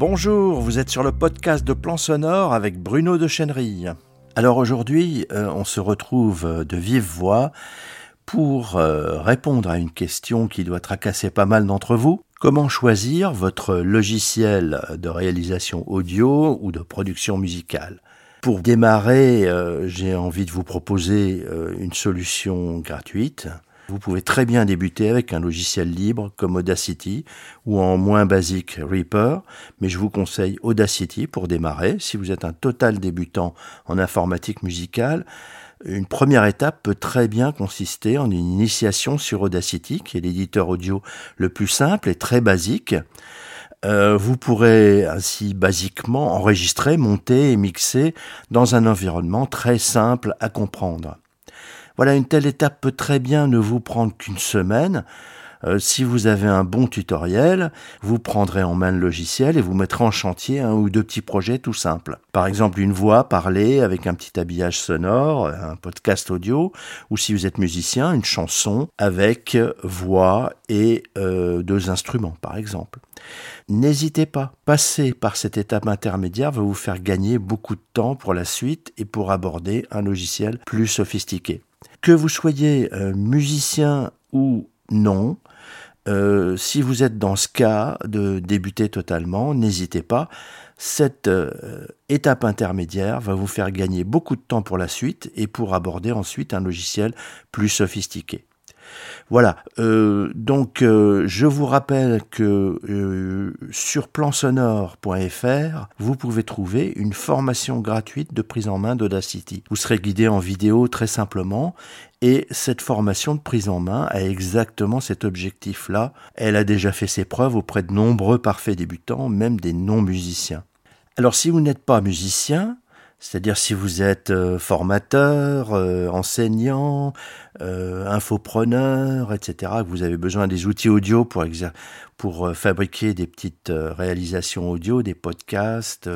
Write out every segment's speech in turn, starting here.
Bonjour, vous êtes sur le podcast de Plan Sonore avec Bruno de Chenery. Alors aujourd'hui, euh, on se retrouve de vive voix pour euh, répondre à une question qui doit tracasser pas mal d'entre vous. Comment choisir votre logiciel de réalisation audio ou de production musicale? Pour démarrer, euh, j'ai envie de vous proposer une solution gratuite vous pouvez très bien débuter avec un logiciel libre comme Audacity ou en moins basique Reaper, mais je vous conseille Audacity pour démarrer. Si vous êtes un total débutant en informatique musicale, une première étape peut très bien consister en une initiation sur Audacity, qui est l'éditeur audio le plus simple et très basique. Euh, vous pourrez ainsi basiquement enregistrer, monter et mixer dans un environnement très simple à comprendre. Voilà, une telle étape peut très bien ne vous prendre qu'une semaine. Euh, si vous avez un bon tutoriel, vous prendrez en main le logiciel et vous mettrez en chantier un ou deux petits projets tout simples. Par exemple, une voix parlée avec un petit habillage sonore, un podcast audio, ou si vous êtes musicien, une chanson avec voix et euh, deux instruments, par exemple. N'hésitez pas, passer par cette étape intermédiaire va vous faire gagner beaucoup de temps pour la suite et pour aborder un logiciel plus sophistiqué. Que vous soyez euh, musicien ou non, euh, si vous êtes dans ce cas de débuter totalement, n'hésitez pas. Cette euh, étape intermédiaire va vous faire gagner beaucoup de temps pour la suite et pour aborder ensuite un logiciel plus sophistiqué. Voilà, euh, donc euh, je vous rappelle que euh, sur plansonore.fr, vous pouvez trouver une formation gratuite de prise en main d'Audacity. Vous serez guidé en vidéo très simplement et cette formation de prise en main a exactement cet objectif-là. Elle a déjà fait ses preuves auprès de nombreux parfaits débutants, même des non-musiciens. Alors si vous n'êtes pas musicien, c'est-à-dire si vous êtes euh, formateur, euh, enseignant, euh, infopreneur, etc., que vous avez besoin des outils audio pour, pour fabriquer des petites réalisations audio, des podcasts,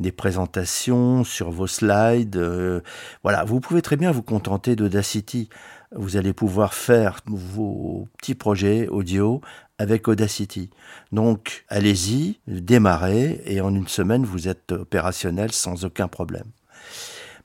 des présentations sur vos slides. voilà, vous pouvez très bien vous contenter d'Audacity. Vous allez pouvoir faire vos petits projets audio avec Audacity. Donc allez-y, démarrez et en une semaine vous êtes opérationnel sans aucun problème.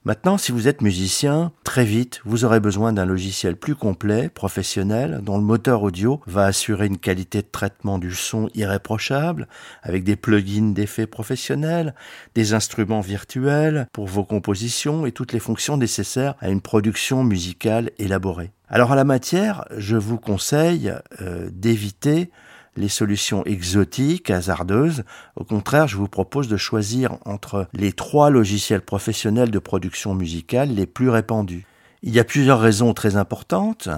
Maintenant, si vous êtes musicien, très vite, vous aurez besoin d'un logiciel plus complet, professionnel, dont le moteur audio va assurer une qualité de traitement du son irréprochable, avec des plugins d'effets professionnels, des instruments virtuels pour vos compositions et toutes les fonctions nécessaires à une production musicale élaborée. Alors à la matière, je vous conseille euh, d'éviter les solutions exotiques, hasardeuses. Au contraire, je vous propose de choisir entre les trois logiciels professionnels de production musicale les plus répandus. Il y a plusieurs raisons très importantes.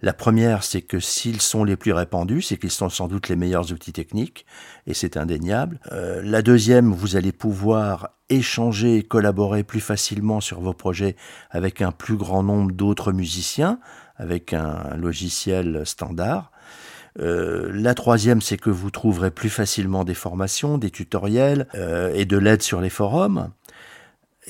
La première, c'est que s'ils sont les plus répandus, c'est qu'ils sont sans doute les meilleurs outils techniques, et c'est indéniable. Euh, la deuxième, vous allez pouvoir échanger et collaborer plus facilement sur vos projets avec un plus grand nombre d'autres musiciens, avec un logiciel standard. Euh, la troisième, c'est que vous trouverez plus facilement des formations, des tutoriels euh, et de l'aide sur les forums.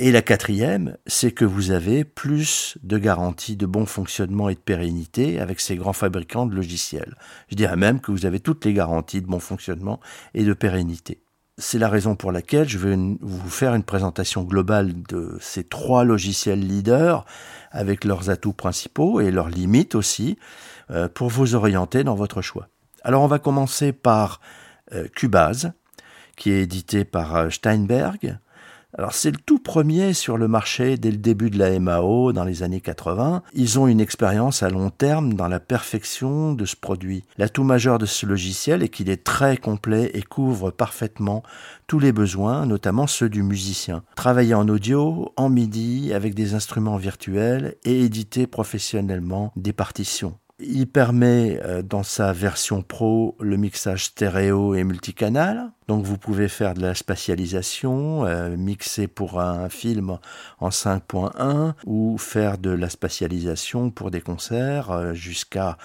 Et la quatrième, c'est que vous avez plus de garanties de bon fonctionnement et de pérennité avec ces grands fabricants de logiciels. Je dirais même que vous avez toutes les garanties de bon fonctionnement et de pérennité. C'est la raison pour laquelle je vais vous faire une présentation globale de ces trois logiciels leaders avec leurs atouts principaux et leurs limites aussi pour vous orienter dans votre choix. Alors on va commencer par euh, Cubase qui est édité par euh, Steinberg alors c'est le tout premier sur le marché dès le début de la MAO dans les années 80. Ils ont une expérience à long terme dans la perfection de ce produit. L'atout majeur de ce logiciel est qu'il est très complet et couvre parfaitement tous les besoins, notamment ceux du musicien. Travailler en audio, en MIDI, avec des instruments virtuels et éditer professionnellement des partitions. Il permet euh, dans sa version pro le mixage stéréo et multicanal. Donc vous pouvez faire de la spatialisation, euh, mixer pour un film en 5.1 ou faire de la spatialisation pour des concerts euh, jusqu'à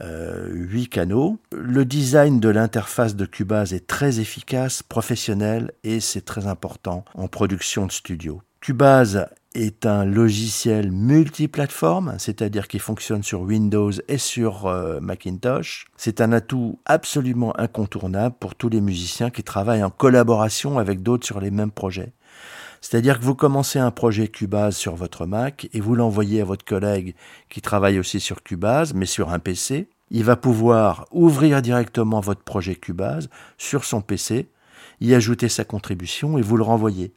8 canaux. Le design de l'interface de Cubase est très efficace, professionnel et c'est très important en production de studio. Cubase est un logiciel multiplateforme, c'est-à-dire qui fonctionne sur Windows et sur euh, Macintosh. C'est un atout absolument incontournable pour tous les musiciens qui travaillent en collaboration avec d'autres sur les mêmes projets. C'est-à-dire que vous commencez un projet Cubase sur votre Mac et vous l'envoyez à votre collègue qui travaille aussi sur Cubase, mais sur un PC. Il va pouvoir ouvrir directement votre projet Cubase sur son PC, y ajouter sa contribution et vous le renvoyer.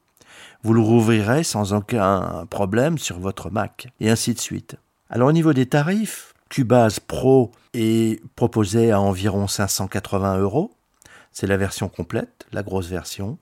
Vous le rouvrirez sans aucun problème sur votre Mac, et ainsi de suite. Alors au niveau des tarifs, Cubase Pro est proposé à environ 580 euros. C'est la version complète, la grosse version.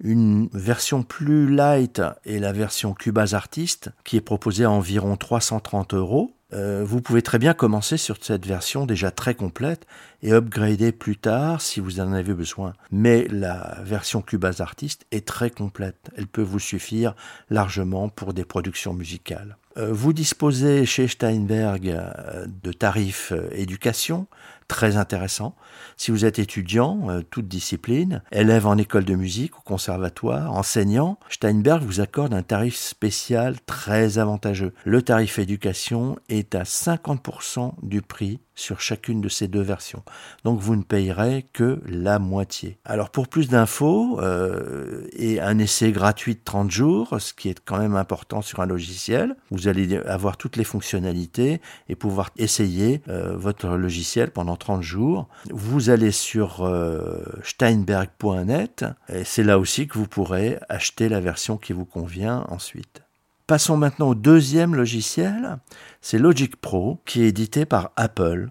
Une version plus light est la version Cubase Artist, qui est proposée à environ 330 euros. Euh, vous pouvez très bien commencer sur cette version déjà très complète et upgrader plus tard si vous en avez besoin. Mais la version Cubase Artist est très complète. Elle peut vous suffire largement pour des productions musicales. Euh, vous disposez chez Steinberg euh, de tarifs éducation très intéressants. Si vous êtes étudiant, toute discipline, élève en école de musique, au conservatoire, enseignant, Steinberg vous accorde un tarif spécial très avantageux. Le tarif éducation est à 50% du prix sur chacune de ces deux versions. Donc vous ne payerez que la moitié. Alors pour plus d'infos euh, et un essai gratuit de 30 jours, ce qui est quand même important sur un logiciel, vous allez avoir toutes les fonctionnalités et pouvoir essayer euh, votre logiciel pendant 30 jours. Vous allez sur euh, steinberg.net et c'est là aussi que vous pourrez acheter la version qui vous convient ensuite. Passons maintenant au deuxième logiciel, c'est Logic Pro, qui est édité par Apple.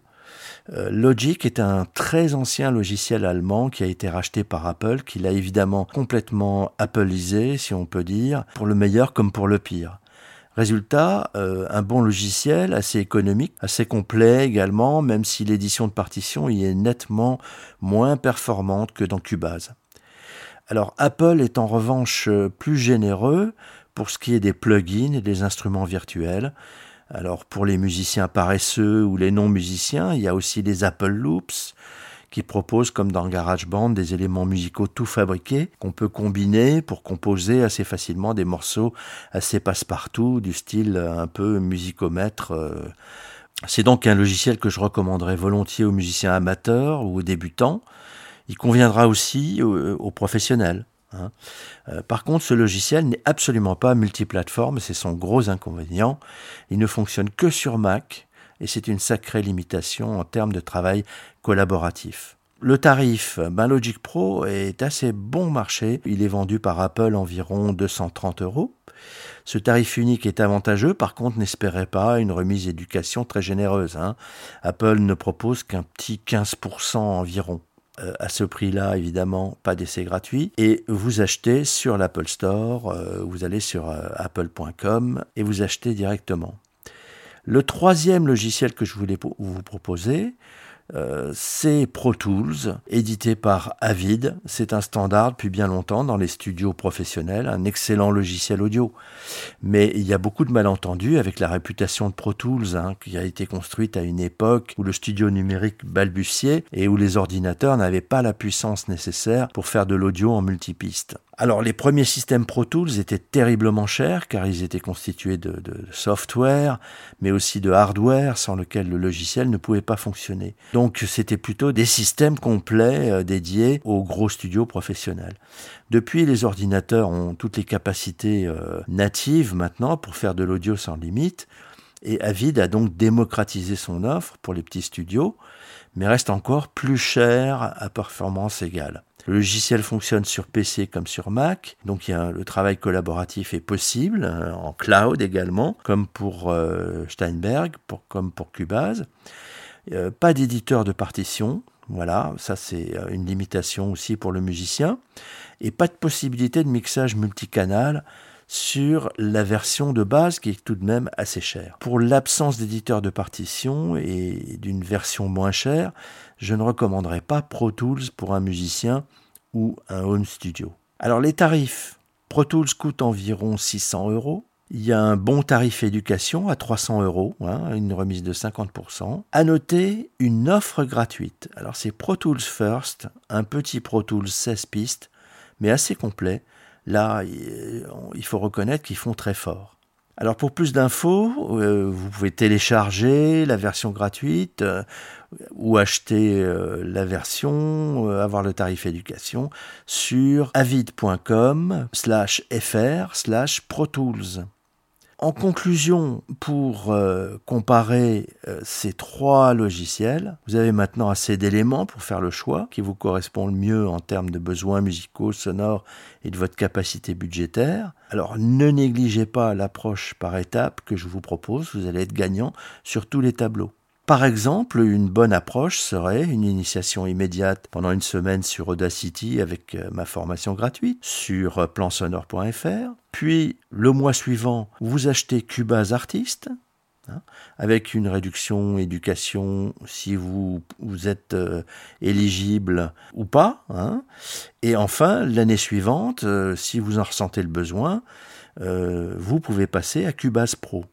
Euh, Logic est un très ancien logiciel allemand qui a été racheté par Apple, qui l'a évidemment complètement appleisé, si on peut dire, pour le meilleur comme pour le pire. Résultat, euh, un bon logiciel assez économique, assez complet également, même si l'édition de partition y est nettement moins performante que dans Cubase. Alors Apple est en revanche plus généreux pour ce qui est des plugins et des instruments virtuels. Alors pour les musiciens paresseux ou les non-musiciens, il y a aussi les Apple Loops qui proposent comme dans GarageBand des éléments musicaux tout fabriqués qu'on peut combiner pour composer assez facilement des morceaux assez passe-partout du style un peu musicomètre. Euh. C'est donc un logiciel que je recommanderais volontiers aux musiciens amateurs ou aux débutants. Il conviendra aussi aux professionnels. Hein. Euh, par contre, ce logiciel n'est absolument pas multiplateforme, c'est son gros inconvénient. Il ne fonctionne que sur Mac et c'est une sacrée limitation en termes de travail collaboratif. Le tarif, ben Logic Pro est assez bon marché. Il est vendu par Apple environ 230 euros. Ce tarif unique est avantageux, par contre n'espérez pas une remise éducation très généreuse. Hein. Apple ne propose qu'un petit 15% environ. Euh, à ce prix-là, évidemment, pas d'essai gratuit. Et vous achetez sur l'Apple Store, euh, vous allez sur euh, apple.com et vous achetez directement. Le troisième logiciel que je voulais vous proposer, euh, c'est Pro Tools, édité par Avid. C'est un standard depuis bien longtemps dans les studios professionnels, un excellent logiciel audio. Mais il y a beaucoup de malentendus avec la réputation de Pro Tools, hein, qui a été construite à une époque où le studio numérique balbutiait et où les ordinateurs n'avaient pas la puissance nécessaire pour faire de l'audio en multipiste. Alors les premiers systèmes Pro Tools étaient terriblement chers car ils étaient constitués de, software mais aussi de hardware sans lequel le logiciel ne pouvait pas fonctionner. Donc c'était plutôt des systèmes complets euh, dédiés aux gros studios professionnels. Depuis les ordinateurs ont toutes les capacités euh, natives maintenant pour faire de l'audio sans limite et Avid a donc démocratisé son offre pour les petits studios mais reste encore plus cher à performance égale. Le logiciel fonctionne sur PC comme sur Mac, donc le travail collaboratif est possible, euh, en cloud également, comme pour euh, Steinberg, comme pour Cubase. Euh, pas d'éditeur de partition, voilà, ça c'est une limitation aussi pour le musicien, et pas de possibilité de mixage multicanal sur la version de base qui est tout de même assez chère. Pour l'absence d'éditeur de partition et d'une version moins chère, je ne recommanderais pas Pro Tools pour un musicien ou un home studio. Alors les tarifs, Pro Tools coûte environ 600 euros. Il y a un bon tarif éducation à 300 euros, hein, une remise de 50%. À noter une offre gratuite. Alors c'est Pro Tools First, un petit Pro Tools 16 pistes, mais assez complet, là, il faut reconnaître qu'ils font très fort. Alors pour plus d'infos, euh, vous pouvez télécharger la version gratuite euh, ou acheter euh, la version, avoir le tarif éducation sur avid.com slash fr slash protools. En conclusion, pour euh, comparer euh, ces trois logiciels, vous avez maintenant assez d'éléments pour faire le choix qui vous correspond le mieux en termes de besoins musicaux, sonores et de votre capacité budgétaire. Alors ne négligez pas l'approche par étapes que je vous propose, vous allez être gagnant sur tous les tableaux. Par exemple, une bonne approche serait une initiation immédiate pendant une semaine sur Audacity avec euh, ma formation gratuite sur euh, plansonore.fr. Puis le mois suivant, vous achetez Cubase Artist hein, avec une réduction éducation si vous, vous êtes euh, éligible ou pas. Hein. Et enfin, l'année suivante, si vous en ressentez le besoin, vous pouvez passer à Cubase Pro.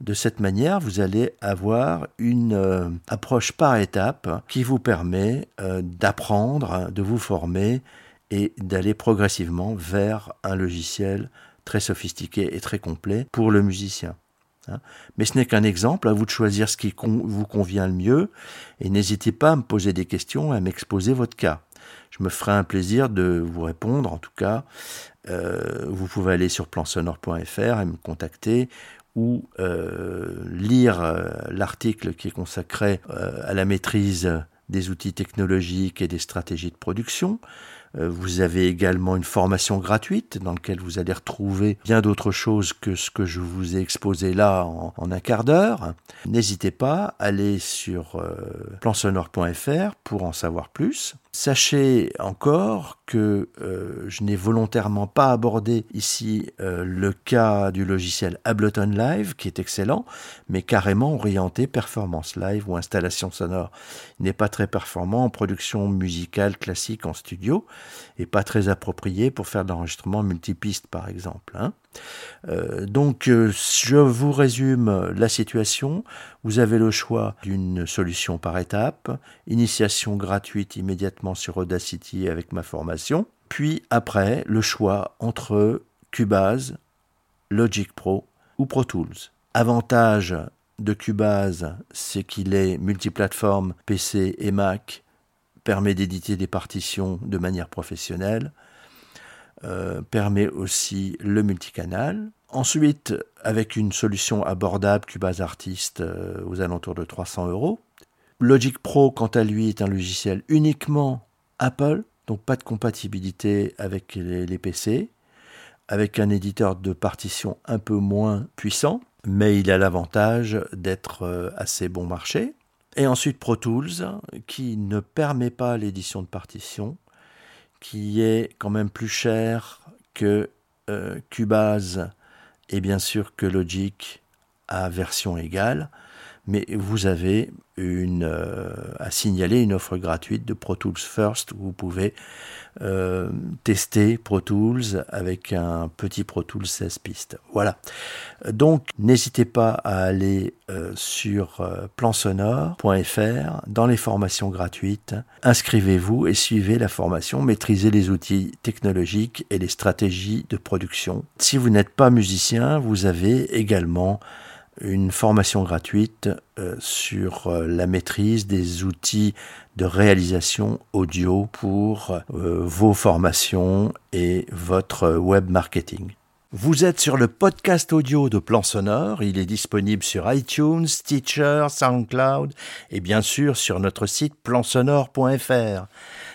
De cette manière, vous allez avoir une euh, approche par étape qui vous permet euh, d'apprendre, de vous former et d'aller progressivement vers un logiciel très sophistiqué et très complet pour le musicien. Hein. Mais ce n'est qu'un exemple, à vous de choisir ce qui vous convient le mieux et n'hésitez pas à me poser des questions, à m'exposer votre cas. Je me ferai un plaisir de vous répondre, en tout cas. Euh, vous pouvez aller sur plansonore.fr et me contacter ou euh, lire euh, l'article qui est consacré euh, à la maîtrise des outils technologiques et des stratégies de production. Vous avez également une formation gratuite dans laquelle vous allez retrouver bien d'autres choses que ce que je vous ai exposé là en, un quart d'heure. N'hésitez pas à aller sur plansonore.fr pour en savoir plus. Sachez encore que euh, je n'ai volontairement pas abordé ici euh, le cas du logiciel Ableton Live, qui est excellent, mais carrément orienté performance live ou installation sonore. Il n'est pas très performant en production musicale classique en studio, et pas très approprié pour faire de l'enregistrement multipiste par exemple. Hein. Euh, donc, euh, je vous résume la situation. Vous avez le choix d'une solution par étape, initiation gratuite immédiatement sur Audacity avec ma formation, puis après le choix entre Cubase, Logic Pro ou Pro Tools. Avantage de Cubase, c'est qu'il est multiplateforme PC et Mac, permet d'éditer des partitions de manière professionnelle. Euh, permet aussi le multicanal. Ensuite, avec une solution abordable Cubase Artist euh, aux alentours de 300 euros. Logic Pro, quant à lui, est un logiciel uniquement Apple, donc pas de compatibilité avec les, PC, avec un éditeur de partition un peu moins puissant, mais il a l'avantage d'être euh, assez bon marché. Et ensuite Pro Tools, qui ne permet pas l'édition de partition, qui est quand même plus cher que euh, Cubase et bien sûr que Logic à version égale, mais vous avez euh, à signaler une offre gratuite de Pro Tools First où vous pouvez euh, tester Pro Tools avec un petit Pro Tools 16 pistes. Voilà. Donc n'hésitez pas à aller euh, sur plansonore.fr dans les formations gratuites. Inscrivez-vous et suivez la formation. Maîtrisez les outils technologiques et les stratégies de production. Si vous n'êtes pas musicien, vous avez également une formation gratuite euh, sur euh, la maîtrise des outils de réalisation audio pour euh, vos formations et votre web marketing. Vous êtes sur le podcast audio de Plan Sonore. Il est disponible sur iTunes, Stitcher, SoundCloud et bien sûr sur notre site plansonore.fr.